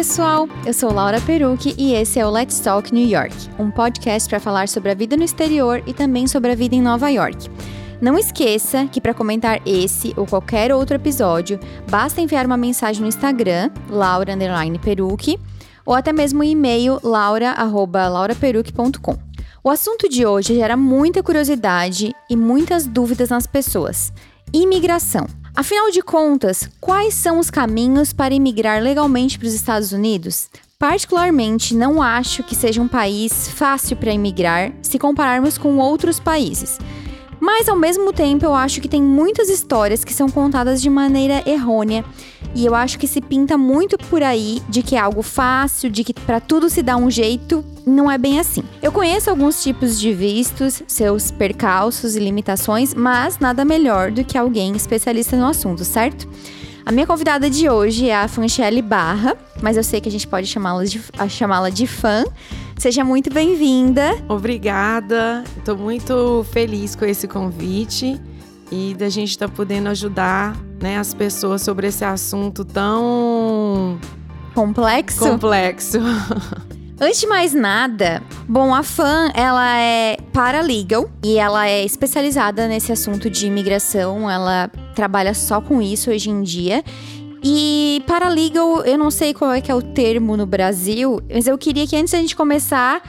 Pessoal! Eu sou Laura Perucci e esse é o Let's Talk New York, um podcast para falar sobre a vida no exterior e também sobre a vida em Nova York. Não esqueça que para comentar esse ou qualquer outro episódio, basta enviar uma mensagem no Instagram, Laura Perucci, ou até mesmo o e-mail laura@lauraperucci.com. O assunto de hoje gera muita curiosidade e muitas dúvidas nas pessoas. Imigração. Afinal de contas, quais são os caminhos para imigrar legalmente para os Estados Unidos? Particularmente, não acho que seja um país fácil para imigrar se compararmos com outros países. Mas ao mesmo tempo, eu acho que tem muitas histórias que são contadas de maneira errônea. E eu acho que se pinta muito por aí de que é algo fácil, de que para tudo se dá um jeito, não é bem assim. Eu conheço alguns tipos de vistos, seus percalços e limitações, mas nada melhor do que alguém especialista no assunto, certo? A minha convidada de hoje é a Fanchelle Barra, mas eu sei que a gente pode chamá-la de, chamá de fã. Seja muito bem-vinda. Obrigada. Estou muito feliz com esse convite e da gente estar tá podendo ajudar né, as pessoas sobre esse assunto tão complexo. Complexo. Antes de mais nada, bom, a fã, ela é paralegal e ela é especializada nesse assunto de imigração, ela trabalha só com isso hoje em dia. E paralegal, eu não sei qual é que é o termo no Brasil, mas eu queria que antes da gente começar,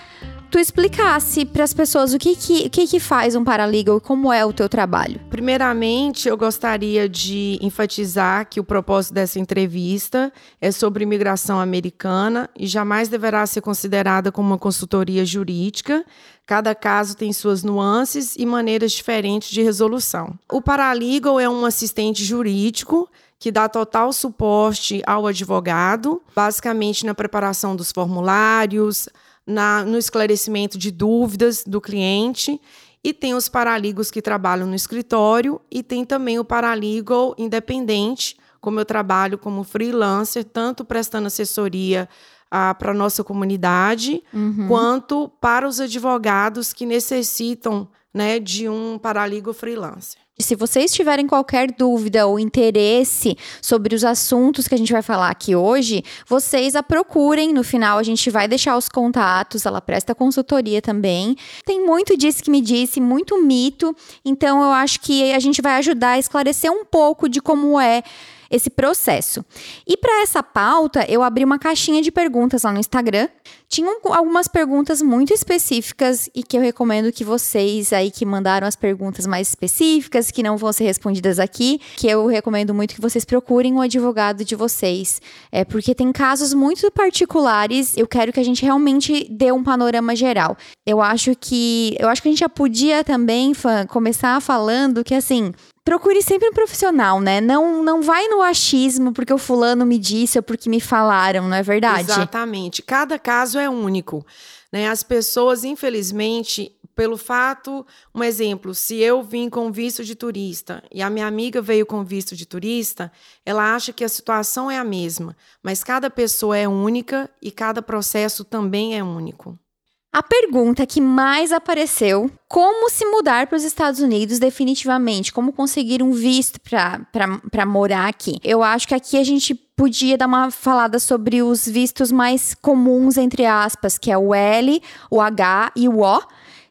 tu explicasse para as pessoas o que que, o que que faz um paralegal e como é o teu trabalho. Primeiramente, eu gostaria de enfatizar que o propósito dessa entrevista é sobre imigração americana e jamais deverá ser considerada como uma consultoria jurídica. Cada caso tem suas nuances e maneiras diferentes de resolução. O paralegal é um assistente jurídico que dá total suporte ao advogado, basicamente na preparação dos formulários, na, no esclarecimento de dúvidas do cliente. E tem os paraligos que trabalham no escritório e tem também o paralegal independente, como eu trabalho como freelancer, tanto prestando assessoria ah, para a nossa comunidade, uhum. quanto para os advogados que necessitam né, de um paralegal freelancer. Se vocês tiverem qualquer dúvida ou interesse sobre os assuntos que a gente vai falar aqui hoje, vocês a procurem. No final, a gente vai deixar os contatos, ela presta consultoria também. Tem muito disso que me disse, muito mito. Então, eu acho que a gente vai ajudar a esclarecer um pouco de como é esse processo. E para essa pauta, eu abri uma caixinha de perguntas lá no Instagram. Tinham algumas perguntas muito específicas e que eu recomendo que vocês aí que mandaram as perguntas mais específicas, que não vão ser respondidas aqui, que eu recomendo muito que vocês procurem o advogado de vocês. É porque tem casos muito particulares, eu quero que a gente realmente dê um panorama geral. Eu acho que eu acho que a gente já podia também fã, começar falando que assim, procure sempre um profissional, né? Não, não vai no achismo porque o fulano me disse ou porque me falaram, não é verdade? Exatamente. Cada caso é único. Né? As pessoas, infelizmente, pelo fato, um exemplo, se eu vim com visto de turista e a minha amiga veio com visto de turista, ela acha que a situação é a mesma, mas cada pessoa é única e cada processo também é único. A pergunta que mais apareceu: como se mudar para os Estados Unidos definitivamente? Como conseguir um visto para morar aqui? Eu acho que aqui a gente podia dar uma falada sobre os vistos mais comuns, entre aspas, que é o L, o H e o O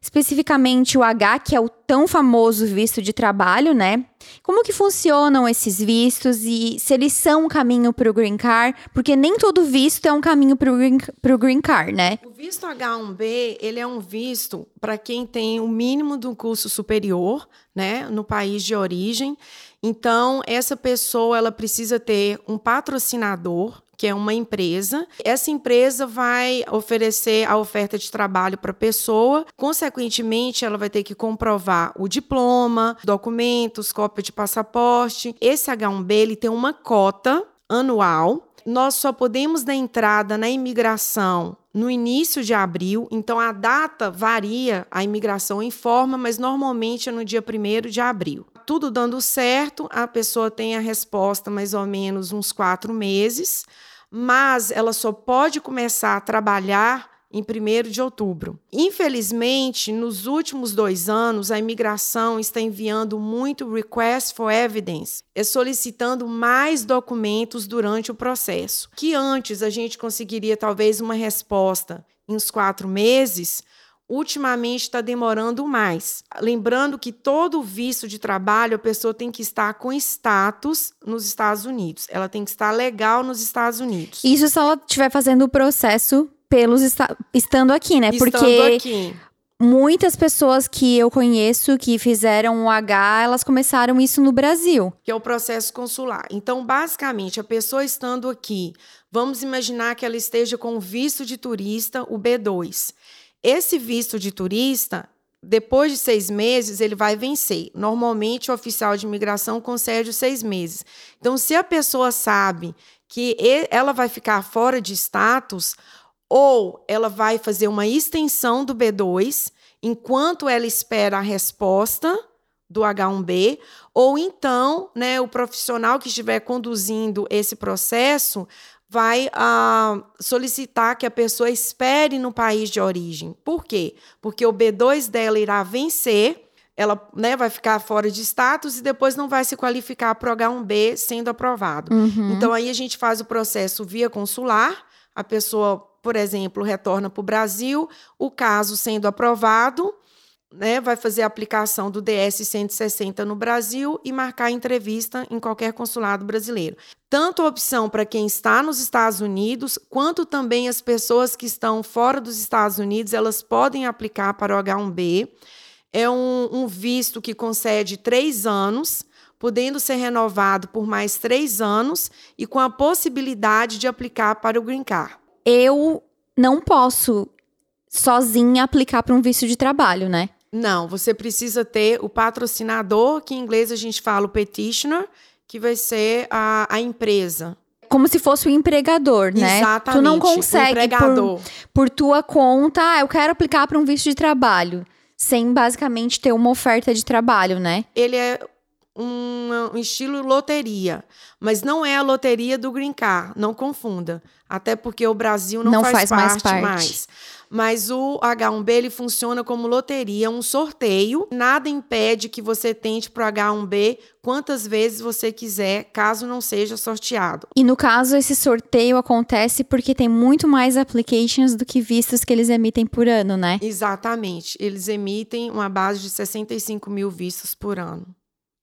especificamente o H, que é o tão famoso visto de trabalho, né? Como que funcionam esses vistos e se eles são um caminho para o Green Card? Porque nem todo visto é um caminho para o green, green Card, né? O visto H1B, ele é um visto para quem tem o mínimo do curso superior, né, no país de origem. Então, essa pessoa ela precisa ter um patrocinador que é uma empresa. Essa empresa vai oferecer a oferta de trabalho para a pessoa, consequentemente, ela vai ter que comprovar o diploma, documentos, cópia de passaporte. Esse H1B ele tem uma cota anual. Nós só podemos dar entrada na imigração no início de abril, então a data varia, a imigração informa, mas normalmente é no dia 1 de abril. Tudo dando certo, a pessoa tem a resposta mais ou menos uns quatro meses mas ela só pode começar a trabalhar em 1 de outubro. Infelizmente, nos últimos dois anos, a imigração está enviando muito request for evidence, é solicitando mais documentos durante o processo. Que antes a gente conseguiria talvez uma resposta em uns quatro meses, ultimamente está demorando mais. Lembrando que todo visto de trabalho, a pessoa tem que estar com status nos Estados Unidos. Ela tem que estar legal nos Estados Unidos. Isso se ela estiver fazendo o processo pelos estando aqui, né? Estando Porque aqui. muitas pessoas que eu conheço que fizeram o H, elas começaram isso no Brasil. Que é o processo consular. Então, basicamente, a pessoa estando aqui, vamos imaginar que ela esteja com visto de turista, o B2. Esse visto de turista, depois de seis meses, ele vai vencer. Normalmente, o oficial de imigração concede os seis meses. Então, se a pessoa sabe que ela vai ficar fora de status, ou ela vai fazer uma extensão do B2 enquanto ela espera a resposta do H1B, ou então, né, o profissional que estiver conduzindo esse processo vai uh, solicitar que a pessoa espere no país de origem. Por quê? Porque o B2 dela irá vencer, ela né, vai ficar fora de status e depois não vai se qualificar para o H1B sendo aprovado. Uhum. Então, aí a gente faz o processo via consular, a pessoa por exemplo, retorna para o Brasil, o caso sendo aprovado, né, vai fazer a aplicação do DS 160 no Brasil e marcar entrevista em qualquer consulado brasileiro. Tanto a opção para quem está nos Estados Unidos, quanto também as pessoas que estão fora dos Estados Unidos, elas podem aplicar para o H1B. É um, um visto que concede três anos, podendo ser renovado por mais três anos e com a possibilidade de aplicar para o Green Card eu não posso sozinha aplicar para um visto de trabalho, né? Não, você precisa ter o patrocinador, que em inglês a gente fala o petitioner, que vai ser a, a empresa. Como se fosse o empregador, né? Exatamente. Tu não consegue por, por tua conta, ah, eu quero aplicar para um visto de trabalho, sem basicamente ter uma oferta de trabalho, né? Ele é um, um estilo loteria, mas não é a loteria do Green Card, não confunda. Até porque o Brasil não, não faz, faz parte, mais, parte. mais. Mas o H1B ele funciona como loteria, um sorteio. Nada impede que você tente para o H1B quantas vezes você quiser, caso não seja sorteado. E no caso, esse sorteio acontece porque tem muito mais applications do que vistos que eles emitem por ano, né? Exatamente. Eles emitem uma base de 65 mil vistos por ano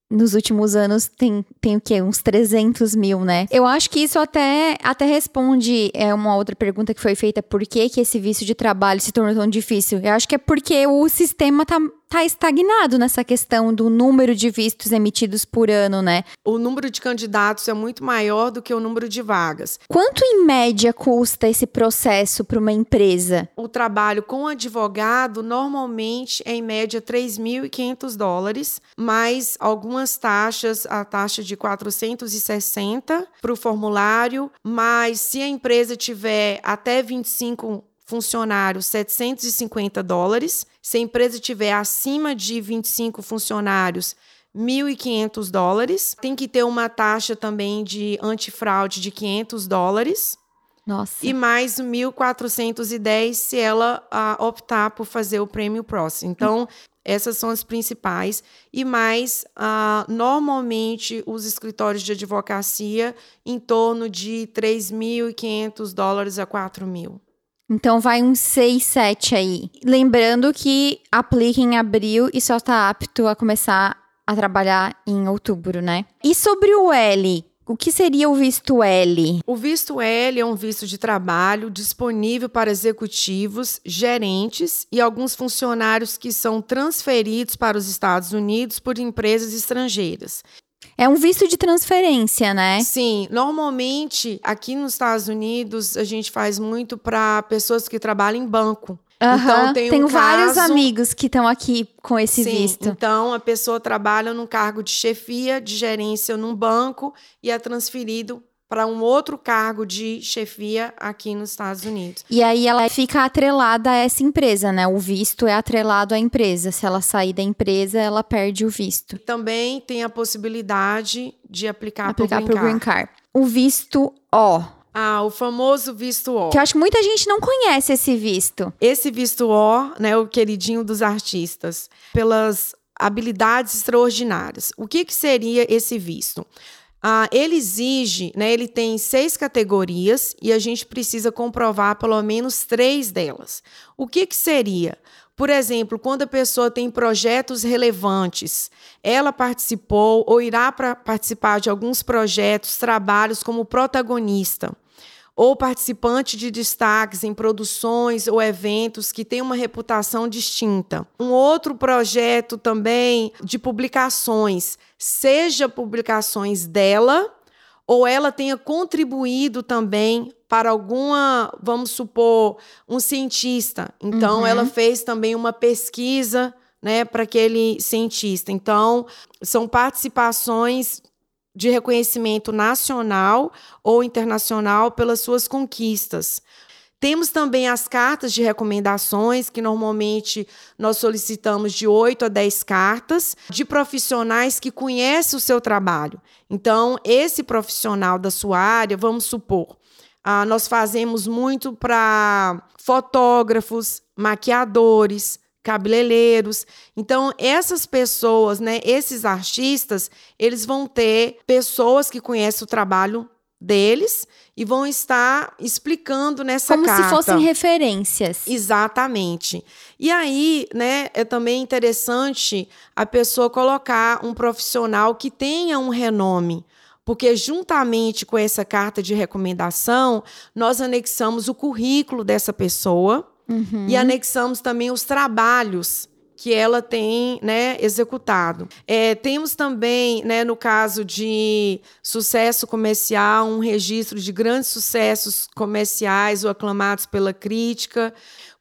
nos últimos anos tem, tem o quê? Uns 300 mil, né? Eu acho que isso até, até responde é, uma outra pergunta que foi feita: por que, que esse vício de trabalho se tornou tão difícil? Eu acho que é porque o sistema tá está estagnado nessa questão do número de vistos emitidos por ano, né? O número de candidatos é muito maior do que o número de vagas. Quanto em média custa esse processo para uma empresa? O trabalho com advogado normalmente é em média 3.500 dólares, mais algumas taxas, a taxa de 460 para o formulário, mas se a empresa tiver até 25 funcionários, 750 dólares. Se a empresa tiver acima de 25 funcionários, 1.500 dólares. Tem que ter uma taxa também de antifraude de 500 dólares. Nossa. E mais 1.410 se ela uh, optar por fazer o prêmio próximo. Então, essas são as principais. E mais, uh, normalmente, os escritórios de advocacia em torno de 3.500 dólares a 4.000. Então vai uns 6, 7 aí. Lembrando que aplica em abril e só está apto a começar a trabalhar em outubro, né? E sobre o L, o que seria o visto L? O visto L é um visto de trabalho disponível para executivos, gerentes e alguns funcionários que são transferidos para os Estados Unidos por empresas estrangeiras. É um visto de transferência, né? Sim, normalmente aqui nos Estados Unidos a gente faz muito para pessoas que trabalham em banco. Uhum. Então, tem Tenho um vários caso... amigos que estão aqui com esse Sim, visto. Então, a pessoa trabalha num cargo de chefia, de gerência num banco e é transferido para um outro cargo de chefia aqui nos Estados Unidos. E aí ela fica atrelada a essa empresa, né? O visto é atrelado à empresa. Se ela sair da empresa, ela perde o visto. Também tem a possibilidade de aplicar, aplicar para o Green Card. O visto O. Ah, o famoso visto O. Que eu acho que muita gente não conhece esse visto. Esse visto O, né, o queridinho dos artistas, pelas habilidades extraordinárias. O que, que seria esse visto? Ah, ele exige, né, ele tem seis categorias e a gente precisa comprovar pelo menos três delas. O que, que seria? Por exemplo, quando a pessoa tem projetos relevantes, ela participou ou irá participar de alguns projetos, trabalhos como protagonista ou participante de destaques em produções ou eventos que têm uma reputação distinta. Um outro projeto também de publicações, seja publicações dela ou ela tenha contribuído também para alguma, vamos supor, um cientista. Então, uhum. ela fez também uma pesquisa né, para aquele cientista. Então, são participações de reconhecimento nacional ou internacional pelas suas conquistas. Temos também as cartas de recomendações, que normalmente nós solicitamos de 8 a 10 cartas, de profissionais que conhecem o seu trabalho. Então, esse profissional da sua área, vamos supor, ah, nós fazemos muito para fotógrafos, maquiadores, cabeleireiros. Então, essas pessoas, né, esses artistas, eles vão ter pessoas que conhecem o trabalho deles e vão estar explicando nessa Como carta. Como se fossem referências. Exatamente. E aí, né, é também interessante a pessoa colocar um profissional que tenha um renome, porque juntamente com essa carta de recomendação, nós anexamos o currículo dessa pessoa, Uhum. E anexamos também os trabalhos que ela tem né, executado. É, temos também, né, no caso de sucesso comercial, um registro de grandes sucessos comerciais ou aclamados pela crítica.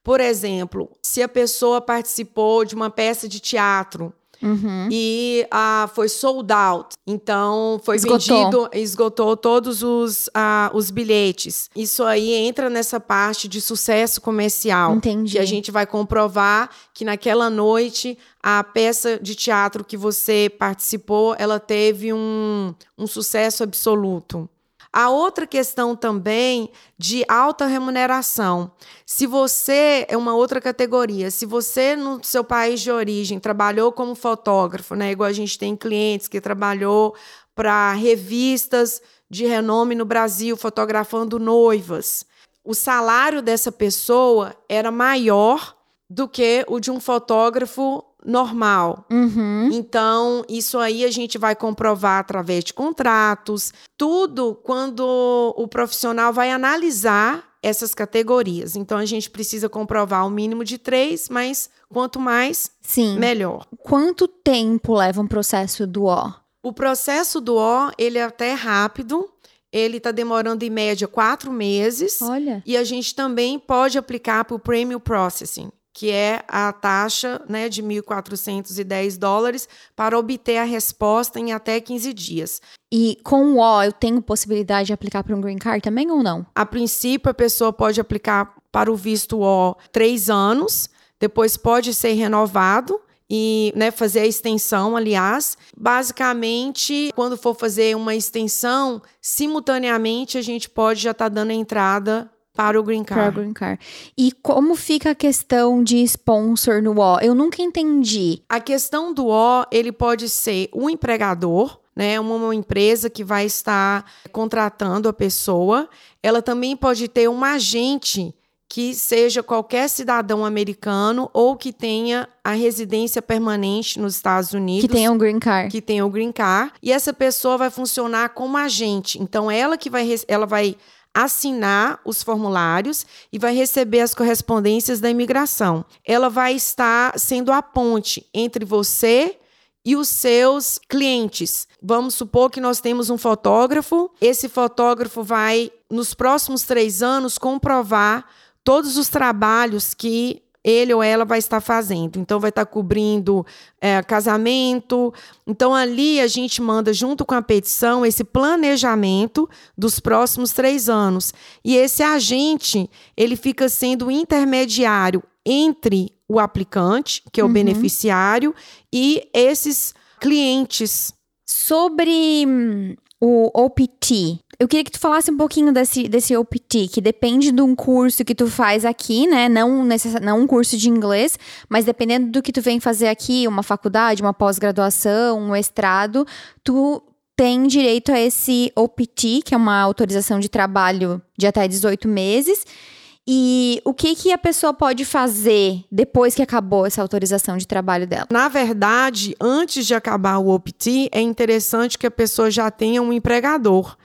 Por exemplo, se a pessoa participou de uma peça de teatro Uhum. E ah, foi sold out. Então, foi esgotou. vendido, esgotou todos os, ah, os bilhetes. Isso aí entra nessa parte de sucesso comercial. Entendi. Que a gente vai comprovar que naquela noite a peça de teatro que você participou, ela teve um, um sucesso absoluto. A outra questão também de alta remuneração. Se você é uma outra categoria, se você no seu país de origem trabalhou como fotógrafo, né, igual a gente tem clientes que trabalhou para revistas de renome no Brasil fotografando noivas, o salário dessa pessoa era maior do que o de um fotógrafo normal. Uhum. Então, isso aí a gente vai comprovar através de contratos, tudo quando o profissional vai analisar essas categorias. Então, a gente precisa comprovar o mínimo de três, mas quanto mais, Sim. melhor. Quanto tempo leva um processo do O? O processo do O, ele é até rápido, ele está demorando em média quatro meses. Olha. E a gente também pode aplicar para o Premium Processing que é a taxa né, de 1.410 dólares, para obter a resposta em até 15 dias. E com o O, eu tenho possibilidade de aplicar para um green card também ou não? A princípio, a pessoa pode aplicar para o visto O três anos, depois pode ser renovado e né, fazer a extensão, aliás. Basicamente, quando for fazer uma extensão, simultaneamente a gente pode já estar tá dando a entrada para o Green Card. Para o Green Card. E como fica a questão de sponsor no O? Eu nunca entendi. A questão do O, ele pode ser um empregador, né, uma empresa que vai estar contratando a pessoa. Ela também pode ter um agente que seja qualquer cidadão americano ou que tenha a residência permanente nos Estados Unidos. Que tenha um green card. Que tenha o um green card. E essa pessoa vai funcionar como agente. Então, ela que vai, ela vai assinar os formulários e vai receber as correspondências da imigração. Ela vai estar sendo a ponte entre você e os seus clientes. Vamos supor que nós temos um fotógrafo, esse fotógrafo vai, nos próximos três anos, comprovar todos os trabalhos que ele ou ela vai estar fazendo. Então, vai estar cobrindo é, casamento. Então, ali a gente manda, junto com a petição, esse planejamento dos próximos três anos. E esse agente, ele fica sendo intermediário entre o aplicante, que é o uhum. beneficiário, e esses clientes. Sobre hum, o OPT, eu queria que tu falasse um pouquinho desse, desse OPT, que depende de um curso que tu faz aqui, né? Não, necess... não um curso de inglês, mas dependendo do que tu vem fazer aqui, uma faculdade, uma pós-graduação, um mestrado, tu tem direito a esse OPT, que é uma autorização de trabalho de até 18 meses. E o que, que a pessoa pode fazer depois que acabou essa autorização de trabalho dela? Na verdade, antes de acabar o OPT, é interessante que a pessoa já tenha um empregador.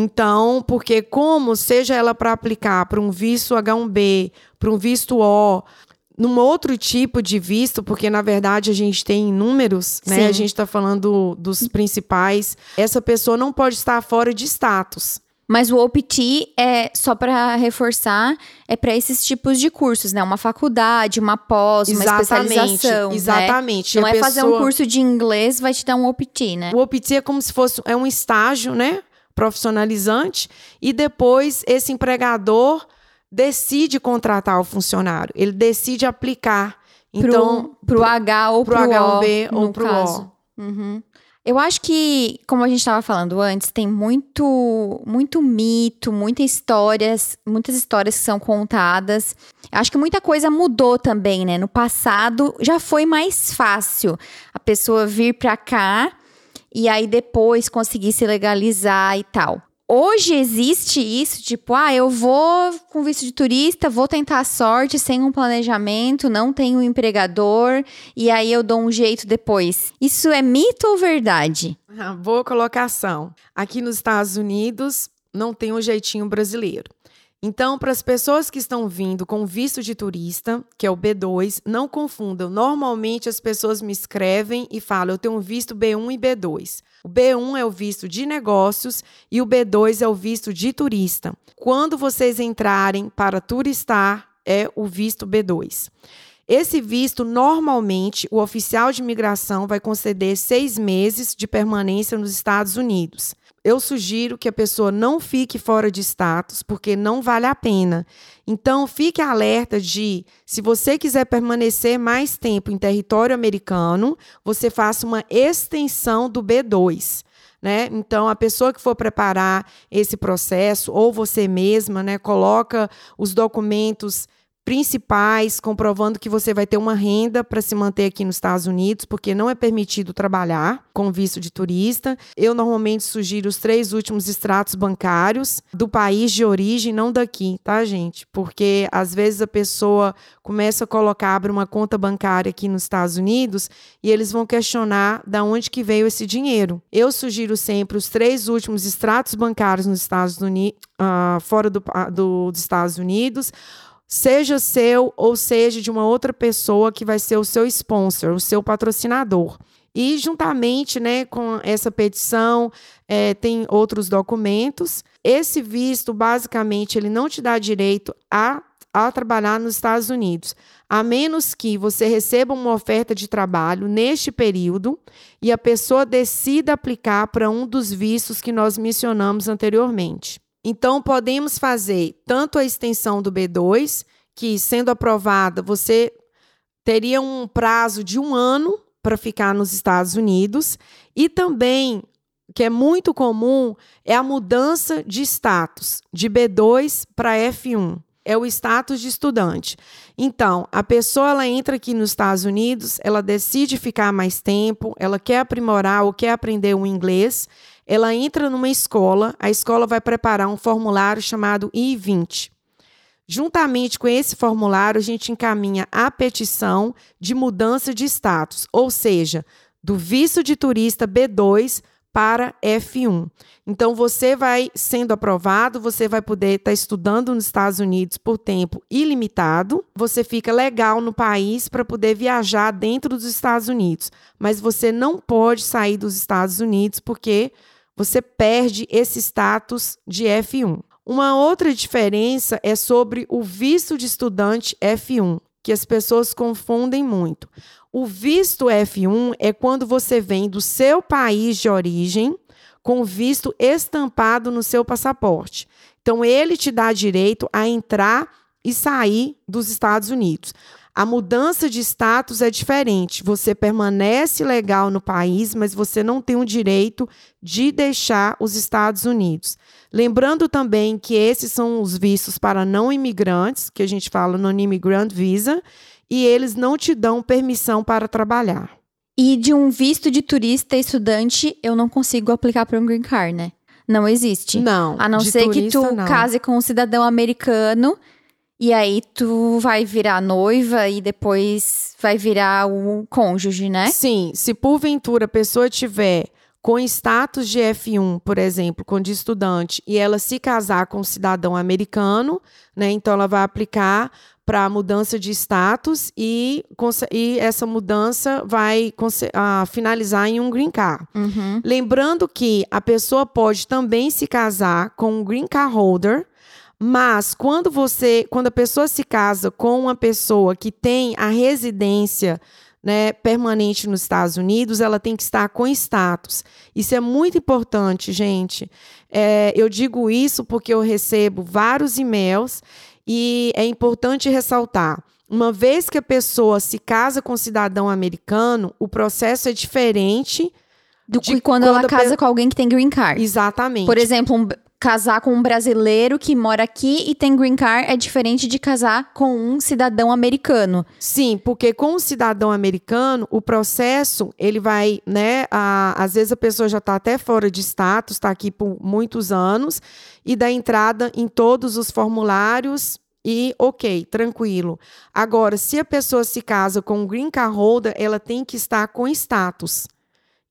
Então, porque como seja ela para aplicar para um visto H1B, para um visto O, num outro tipo de visto, porque na verdade a gente tem números, né? A gente está falando dos principais. Essa pessoa não pode estar fora de status. Mas o OPT é só para reforçar, é para esses tipos de cursos, né? Uma faculdade, uma pós, uma exatamente, especialização. Né? Exatamente. Né? Não é pessoa... fazer um curso de inglês vai te dar um OPT, né? O OPT é como se fosse é um estágio, né? Profissionalizante e depois esse empregador decide contratar o funcionário. Ele decide aplicar. Então, para o H ou para o H1B ou para o O. Uhum. Eu acho que, como a gente estava falando antes, tem muito, muito mito, muitas histórias, muitas histórias que são contadas. Acho que muita coisa mudou também, né? No passado já foi mais fácil a pessoa vir para cá e aí depois conseguir se legalizar e tal. Hoje existe isso, tipo, ah, eu vou com visto de turista, vou tentar a sorte sem um planejamento, não tenho um empregador, e aí eu dou um jeito depois. Isso é mito ou verdade? Ah, boa colocação. Aqui nos Estados Unidos não tem um jeitinho brasileiro. Então, para as pessoas que estão vindo com visto de turista, que é o B2, não confundam. Normalmente as pessoas me escrevem e falam: eu tenho um visto B1 e B2. O B1 é o visto de negócios e o B2 é o visto de turista. Quando vocês entrarem para turistar, é o visto B2. Esse visto, normalmente, o oficial de imigração vai conceder seis meses de permanência nos Estados Unidos eu sugiro que a pessoa não fique fora de status, porque não vale a pena. Então, fique alerta de, se você quiser permanecer mais tempo em território americano, você faça uma extensão do B2. Né? Então, a pessoa que for preparar esse processo, ou você mesma, né, coloca os documentos principais, comprovando que você vai ter uma renda para se manter aqui nos Estados Unidos, porque não é permitido trabalhar com visto de turista. Eu normalmente sugiro os três últimos extratos bancários do país de origem, não daqui, tá, gente? Porque às vezes a pessoa começa a colocar, abre uma conta bancária aqui nos Estados Unidos e eles vão questionar da onde que veio esse dinheiro. Eu sugiro sempre os três últimos extratos bancários nos Estados Unidos, uh, fora do, do, dos Estados Unidos seja seu ou seja de uma outra pessoa que vai ser o seu sponsor, o seu patrocinador. E juntamente né, com essa petição, é, tem outros documentos. Esse visto, basicamente, ele não te dá direito a, a trabalhar nos Estados Unidos, a menos que você receba uma oferta de trabalho neste período e a pessoa decida aplicar para um dos vistos que nós mencionamos anteriormente. Então, podemos fazer tanto a extensão do B2, que sendo aprovada, você teria um prazo de um ano para ficar nos Estados Unidos, e também, que é muito comum, é a mudança de status de B2 para F1 é o status de estudante. Então, a pessoa ela entra aqui nos Estados Unidos, ela decide ficar mais tempo, ela quer aprimorar ou quer aprender o inglês, ela entra numa escola, a escola vai preparar um formulário chamado I-20. Juntamente com esse formulário, a gente encaminha a petição de mudança de status, ou seja, do visto de turista B2 para F1. Então, você vai sendo aprovado, você vai poder estar tá estudando nos Estados Unidos por tempo ilimitado. Você fica legal no país para poder viajar dentro dos Estados Unidos, mas você não pode sair dos Estados Unidos porque você perde esse status de F1. Uma outra diferença é sobre o visto de estudante F1, que as pessoas confundem muito. O visto F1 é quando você vem do seu país de origem com visto estampado no seu passaporte. Então, ele te dá direito a entrar e sair dos Estados Unidos. A mudança de status é diferente. Você permanece legal no país, mas você não tem o direito de deixar os Estados Unidos. Lembrando também que esses são os vistos para não imigrantes, que a gente fala no Immigrant Visa, e eles não te dão permissão para trabalhar. E de um visto de turista e estudante, eu não consigo aplicar para um green card, né? Não existe. Não. A não ser que tu não. case com um cidadão americano e aí tu vai virar noiva e depois vai virar o cônjuge, né? Sim, se porventura a pessoa tiver com status de F1, por exemplo, com de estudante, e ela se casar com um cidadão americano, né? Então ela vai aplicar para mudança de status e, e, essa mudança vai uh, finalizar em um green card. Uhum. Lembrando que a pessoa pode também se casar com um green card holder, mas quando você, quando a pessoa se casa com uma pessoa que tem a residência né, permanente nos Estados Unidos, ela tem que estar com status. Isso é muito importante, gente. É, eu digo isso porque eu recebo vários e-mails e é importante ressaltar. Uma vez que a pessoa se casa com um cidadão americano, o processo é diferente do que quando, quando ela casa pe... com alguém que tem green card. Exatamente. Por exemplo, um, casar com um brasileiro que mora aqui e tem green card é diferente de casar com um cidadão americano. Sim, porque com um cidadão americano, o processo, ele vai, né, a, às vezes a pessoa já está até fora de status, está aqui por muitos anos, e dá entrada em todos os formulários e ok, tranquilo. Agora, se a pessoa se casa com um green card holder, ela tem que estar com status.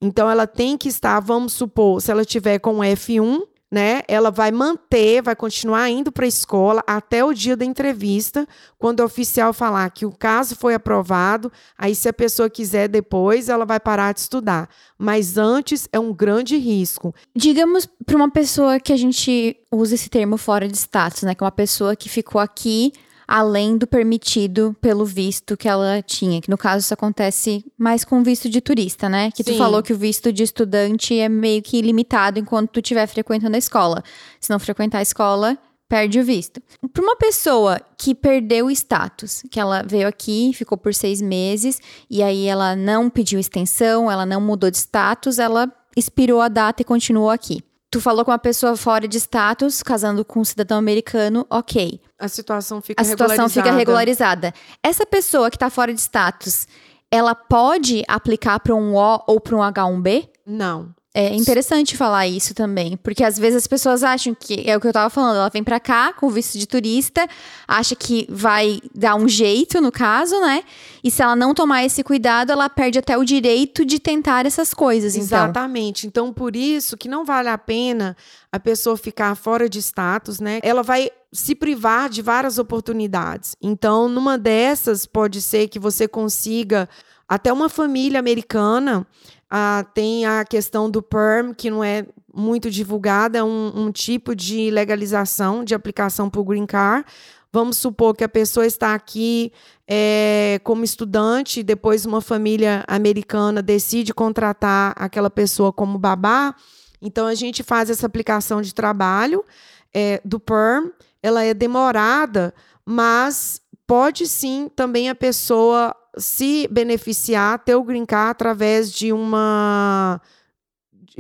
Então, ela tem que estar, vamos supor, se ela tiver com F1, né? Ela vai manter, vai continuar indo para a escola até o dia da entrevista, quando o oficial falar que o caso foi aprovado. Aí, se a pessoa quiser depois, ela vai parar de estudar. Mas antes é um grande risco. Digamos para uma pessoa que a gente usa esse termo fora de status, né? Que é uma pessoa que ficou aqui além do permitido pelo visto que ela tinha. Que no caso isso acontece mais com visto de turista, né? Que Sim. tu falou que o visto de estudante é meio que limitado enquanto tu estiver frequentando a escola. Se não frequentar a escola, perde o visto. Para uma pessoa que perdeu o status, que ela veio aqui, ficou por seis meses, e aí ela não pediu extensão, ela não mudou de status, ela expirou a data e continuou aqui. Tu falou com uma pessoa fora de status, casando com um cidadão americano, ok. A situação fica a situação fica regularizada. Essa pessoa que está fora de status, ela pode aplicar para um O ou para um H1B? Não. É interessante falar isso também, porque às vezes as pessoas acham que é o que eu tava falando, ela vem para cá com visto de turista, acha que vai dar um jeito no caso, né? E se ela não tomar esse cuidado, ela perde até o direito de tentar essas coisas, então. Exatamente. Então, por isso que não vale a pena a pessoa ficar fora de status, né? Ela vai se privar de várias oportunidades. Então, numa dessas, pode ser que você consiga até uma família americana ah, tem a questão do PERM, que não é muito divulgada, é um, um tipo de legalização de aplicação para o Green Card. Vamos supor que a pessoa está aqui é, como estudante, depois uma família americana decide contratar aquela pessoa como babá. Então, a gente faz essa aplicação de trabalho é, do PERM. Ela é demorada, mas pode sim também a pessoa se beneficiar, ter o green card através de uma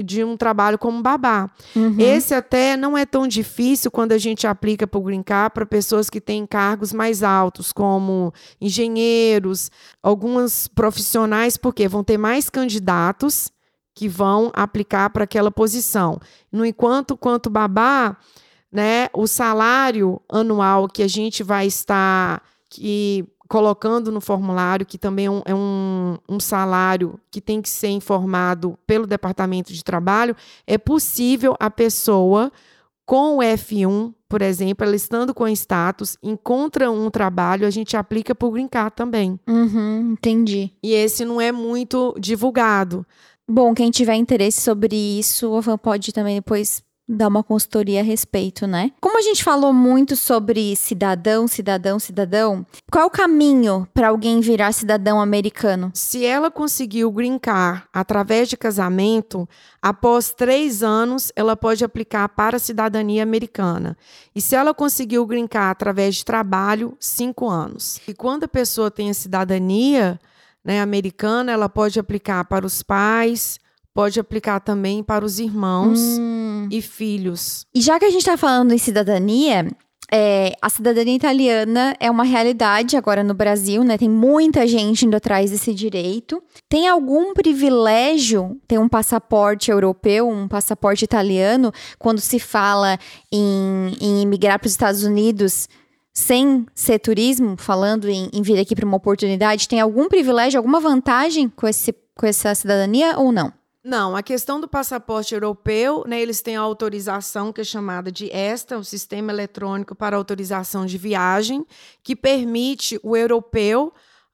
de um trabalho como babá. Uhum. Esse até não é tão difícil quando a gente aplica para o Green Card para pessoas que têm cargos mais altos, como engenheiros, alguns profissionais, porque vão ter mais candidatos que vão aplicar para aquela posição. No enquanto, quanto babá, né, o salário anual que a gente vai estar que colocando no formulário, que também é, um, é um, um, salário que tem que ser informado pelo Departamento de Trabalho, é possível a pessoa com o F1, por exemplo, ela estando com status, encontra um trabalho, a gente aplica para o Green Card também. Uhum, entendi. E esse não é muito divulgado. Bom, quem tiver interesse sobre isso, pode também depois dar uma consultoria a respeito, né? Como a gente falou muito sobre cidadão, cidadão, cidadão, qual o caminho para alguém virar cidadão americano? Se ela conseguiu green card através de casamento, após três anos ela pode aplicar para a cidadania americana. E se ela conseguiu green card através de trabalho, cinco anos. E quando a pessoa tem a cidadania né, americana, ela pode aplicar para os pais, pode aplicar também para os irmãos hum. e filhos. E já que a gente está falando em cidadania, é, a cidadania italiana é uma realidade agora no Brasil, né? Tem muita gente indo atrás desse direito. Tem algum privilégio ter um passaporte europeu, um passaporte italiano, quando se fala em, em imigrar para os Estados Unidos? sem ser turismo, falando em, em vir aqui para uma oportunidade, tem algum privilégio, alguma vantagem com, esse, com essa cidadania ou não? Não, a questão do passaporte europeu, né, eles têm a autorização que é chamada de ESTA, o Sistema Eletrônico para Autorização de Viagem, que permite o europeu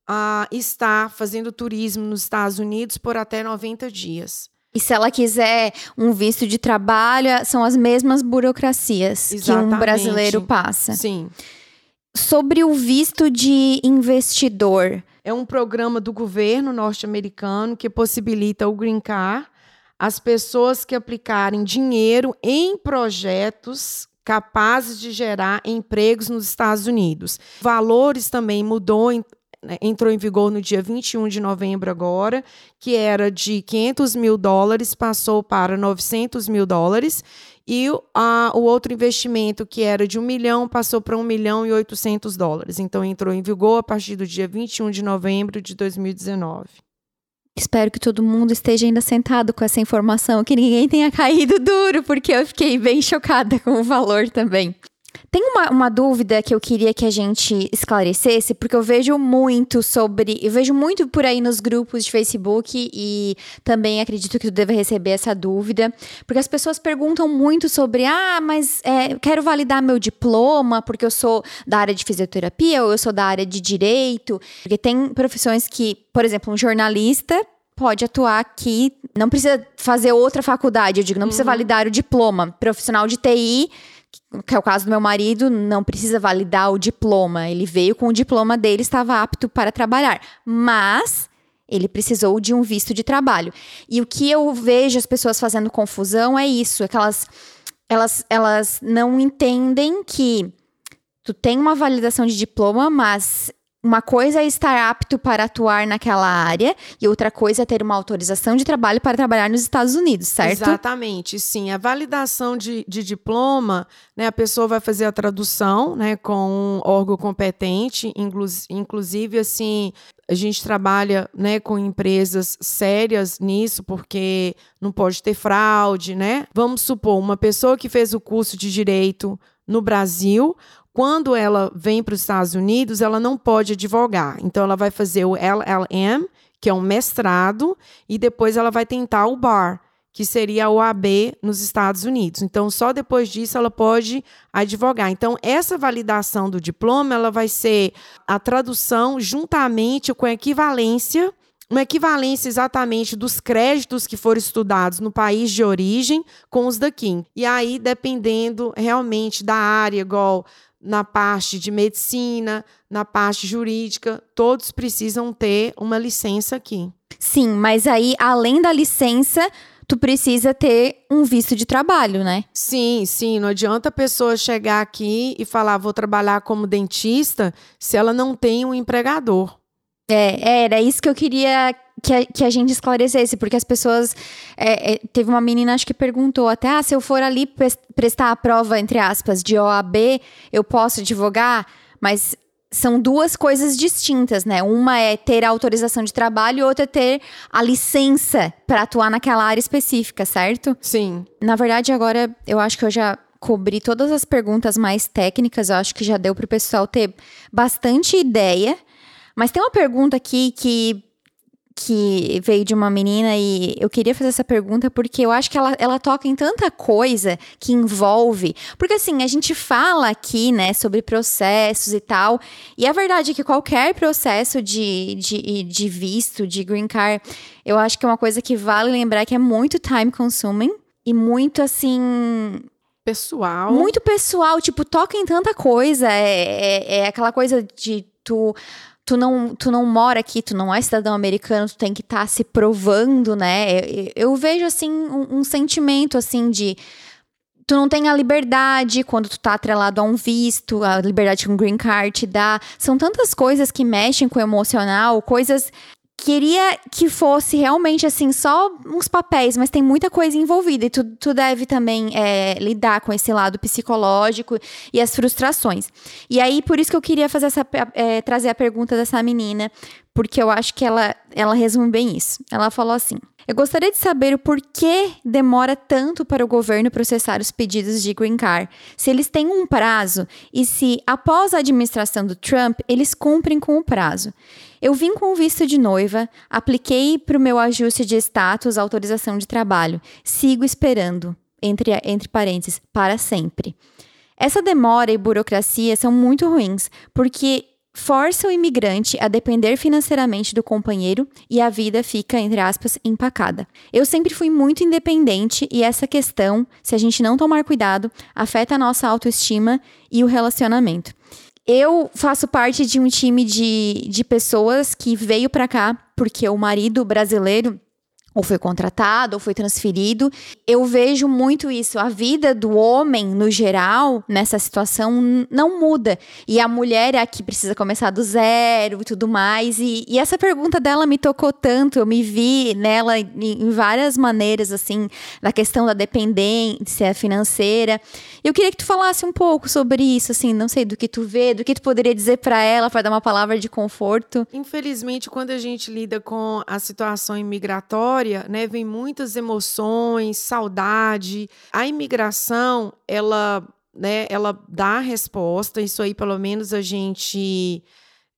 uh, estar fazendo turismo nos Estados Unidos por até 90 dias. E se ela quiser um visto de trabalho, são as mesmas burocracias Exatamente. que um brasileiro passa. Sim. Sobre o visto de investidor, é um programa do governo norte-americano que possibilita o Green Card as pessoas que aplicarem dinheiro em projetos capazes de gerar empregos nos Estados Unidos. Valores também mudou, né, entrou em vigor no dia 21 de novembro agora, que era de 500 mil dólares, passou para 900 mil dólares, e a, o outro investimento, que era de 1 milhão, passou para 1 milhão e 800 dólares. Então, entrou em vigor a partir do dia 21 de novembro de 2019. Espero que todo mundo esteja ainda sentado com essa informação, que ninguém tenha caído duro, porque eu fiquei bem chocada com o valor também. Tem uma, uma dúvida que eu queria que a gente esclarecesse, porque eu vejo muito sobre. Eu vejo muito por aí nos grupos de Facebook e também acredito que tu deve receber essa dúvida, porque as pessoas perguntam muito sobre: ah, mas é, quero validar meu diploma porque eu sou da área de fisioterapia ou eu sou da área de direito. Porque tem profissões que, por exemplo, um jornalista pode atuar aqui, não precisa fazer outra faculdade, eu digo, não uhum. precisa validar o diploma. Profissional de TI que é o caso do meu marido, não precisa validar o diploma. Ele veio com o diploma dele, estava apto para trabalhar. Mas ele precisou de um visto de trabalho. E o que eu vejo as pessoas fazendo confusão é isso, é que elas, elas, elas não entendem que tu tem uma validação de diploma, mas uma coisa é estar apto para atuar naquela área e outra coisa é ter uma autorização de trabalho para trabalhar nos Estados Unidos, certo? Exatamente, sim. A validação de, de diploma, né, a pessoa vai fazer a tradução né, com um órgão competente, inclusive, assim, a gente trabalha né, com empresas sérias nisso, porque não pode ter fraude, né? Vamos supor, uma pessoa que fez o curso de direito no Brasil, quando ela vem para os Estados Unidos, ela não pode advogar. Então, ela vai fazer o LLM, que é um mestrado, e depois ela vai tentar o BAR, que seria o AB nos Estados Unidos. Então, só depois disso ela pode advogar. Então, essa validação do diploma, ela vai ser a tradução juntamente com a equivalência uma equivalência exatamente dos créditos que foram estudados no país de origem com os daqui. E aí, dependendo realmente da área, igual na parte de medicina, na parte jurídica, todos precisam ter uma licença aqui. Sim, mas aí, além da licença, tu precisa ter um visto de trabalho, né? Sim, sim. Não adianta a pessoa chegar aqui e falar, vou trabalhar como dentista, se ela não tem um empregador. É, era isso que eu queria que a, que a gente esclarecesse, porque as pessoas. É, é, teve uma menina, acho que perguntou até: ah, se eu for ali prestar a prova, entre aspas, de OAB, eu posso advogar? Mas são duas coisas distintas, né? Uma é ter a autorização de trabalho e outra é ter a licença para atuar naquela área específica, certo? Sim. Na verdade, agora eu acho que eu já cobri todas as perguntas mais técnicas, eu acho que já deu para o pessoal ter bastante ideia. Mas tem uma pergunta aqui que que veio de uma menina e eu queria fazer essa pergunta porque eu acho que ela, ela toca em tanta coisa que envolve. Porque assim, a gente fala aqui, né, sobre processos e tal, e a verdade é que qualquer processo de, de, de visto, de green card, eu acho que é uma coisa que vale lembrar que é muito time consuming. e muito assim pessoal. Muito pessoal, tipo, toca em tanta coisa. É, é, é, aquela coisa de tu. Tu não, tu não mora aqui, tu não é cidadão americano, tu tem que estar tá se provando, né? Eu, eu vejo, assim, um, um sentimento, assim, de tu não tem a liberdade quando tu tá atrelado a um visto, a liberdade que um green card te dá. São tantas coisas que mexem com o emocional, coisas queria que fosse realmente assim, só uns papéis, mas tem muita coisa envolvida e tu, tu deve também é, lidar com esse lado psicológico e as frustrações. E aí, por isso que eu queria fazer essa, é, trazer a pergunta dessa menina, porque eu acho que ela, ela resume bem isso. Ela falou assim. Eu gostaria de saber o porquê demora tanto para o governo processar os pedidos de green card, se eles têm um prazo e se, após a administração do Trump, eles cumprem com o prazo. Eu vim com o visto de noiva, apliquei para o meu ajuste de status, autorização de trabalho. Sigo esperando, entre, entre parênteses, para sempre. Essa demora e burocracia são muito ruins, porque força o imigrante a depender financeiramente do companheiro e a vida fica, entre aspas, empacada. Eu sempre fui muito independente e essa questão, se a gente não tomar cuidado, afeta a nossa autoestima e o relacionamento. Eu faço parte de um time de, de pessoas que veio para cá porque o marido brasileiro ou foi contratado, ou foi transferido. Eu vejo muito isso. A vida do homem, no geral, nessa situação, não muda. E a mulher é a que precisa começar do zero e tudo mais. E, e essa pergunta dela me tocou tanto. Eu me vi nela em, em várias maneiras, assim, na questão da dependência financeira. Eu queria que tu falasse um pouco sobre isso, assim, não sei, do que tu vê, do que tu poderia dizer para ela, para dar uma palavra de conforto. Infelizmente, quando a gente lida com a situação imigratória, história, né, vem muitas emoções, saudade. A imigração, ela, né, ela dá a resposta, isso aí pelo menos a gente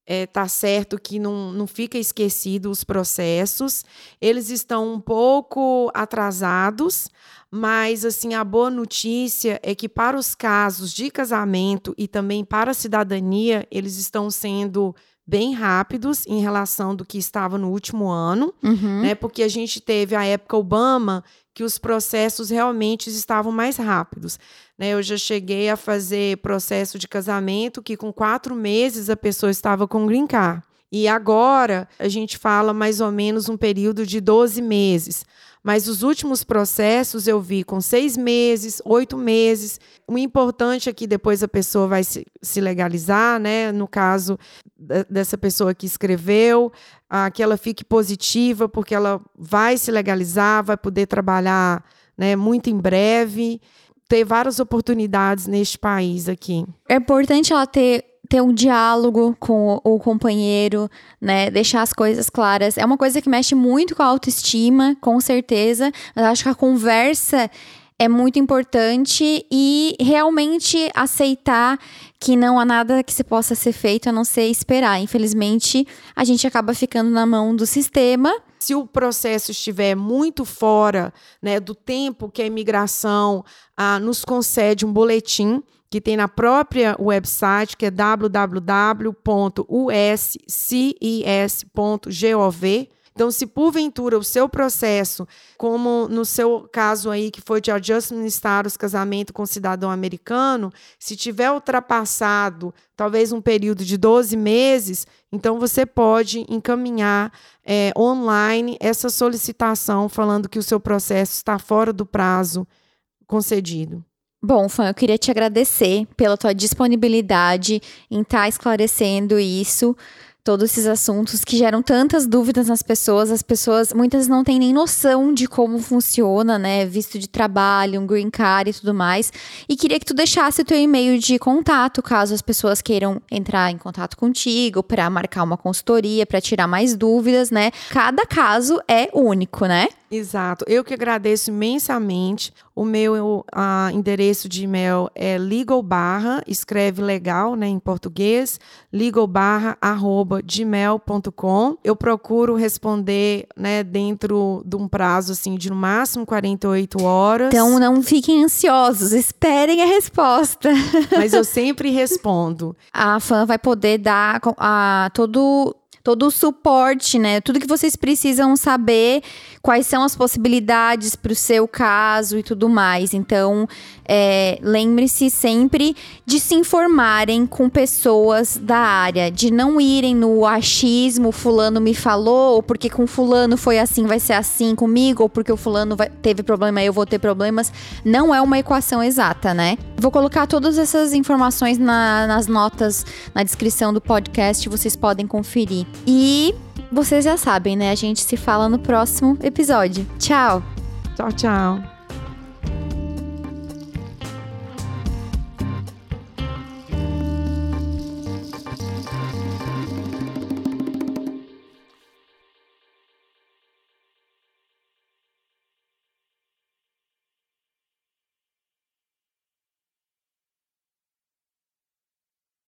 é, tá certo que não, não fica esquecido os processos. Eles estão um pouco atrasados, mas assim a boa notícia é que para os casos de casamento e também para a cidadania, eles estão sendo bem rápidos em relação do que estava no último ano, uhum. né? Porque a gente teve a época Obama que os processos realmente estavam mais rápidos. Né? Eu já cheguei a fazer processo de casamento que com quatro meses a pessoa estava com green card. E agora a gente fala mais ou menos um período de 12 meses. Mas os últimos processos eu vi com seis meses, oito meses. O importante é que depois a pessoa vai se, se legalizar, né? No caso dessa pessoa que escreveu, que ela fique positiva, porque ela vai se legalizar, vai poder trabalhar né, muito em breve, ter várias oportunidades neste país aqui. É importante ela ter ter um diálogo com o, companheiro, né? Deixar as coisas claras. É uma coisa que mexe muito com a autoestima, com certeza. Mas acho que a conversa é muito importante e realmente aceitar que não há nada que se possa ser feito a não ser esperar. Infelizmente, a gente acaba ficando na mão do sistema. Se o processo estiver muito fora né, do tempo que a imigração ah, nos concede um boletim, que tem na própria website, que é www.uscis.gov. Então, se porventura o seu processo, como no seu caso aí, que foi de adjustment status, casamento com cidadão americano, se tiver ultrapassado talvez um período de 12 meses, então você pode encaminhar é, online essa solicitação falando que o seu processo está fora do prazo concedido. Bom, Fã, eu queria te agradecer pela tua disponibilidade em estar tá esclarecendo isso todos esses assuntos que geram tantas dúvidas nas pessoas. As pessoas, muitas não têm nem noção de como funciona, né? Visto de trabalho, um green card e tudo mais. E queria que tu deixasse teu e-mail de contato, caso as pessoas queiram entrar em contato contigo para marcar uma consultoria, para tirar mais dúvidas, né? Cada caso é único, né? Exato. Eu que agradeço imensamente. O meu uh, endereço de e-mail é legal barra, escreve legal, né, em português, legal barra arroba gmail.com. Eu procuro responder, né, dentro de um prazo, assim, de no máximo 48 horas. Então não fiquem ansiosos, esperem a resposta. Mas eu sempre respondo. A fã vai poder dar a todo todo o suporte, né? Tudo que vocês precisam saber, quais são as possibilidades para o seu caso e tudo mais. Então, é, lembre-se sempre de se informarem com pessoas da área, de não irem no achismo, fulano me falou, ou porque com fulano foi assim, vai ser assim comigo, ou porque o fulano vai, teve problema, eu vou ter problemas. Não é uma equação exata, né? Vou colocar todas essas informações na, nas notas, na descrição do podcast, vocês podem conferir. E vocês já sabem, né? A gente se fala no próximo episódio. Tchau! Tchau, tchau!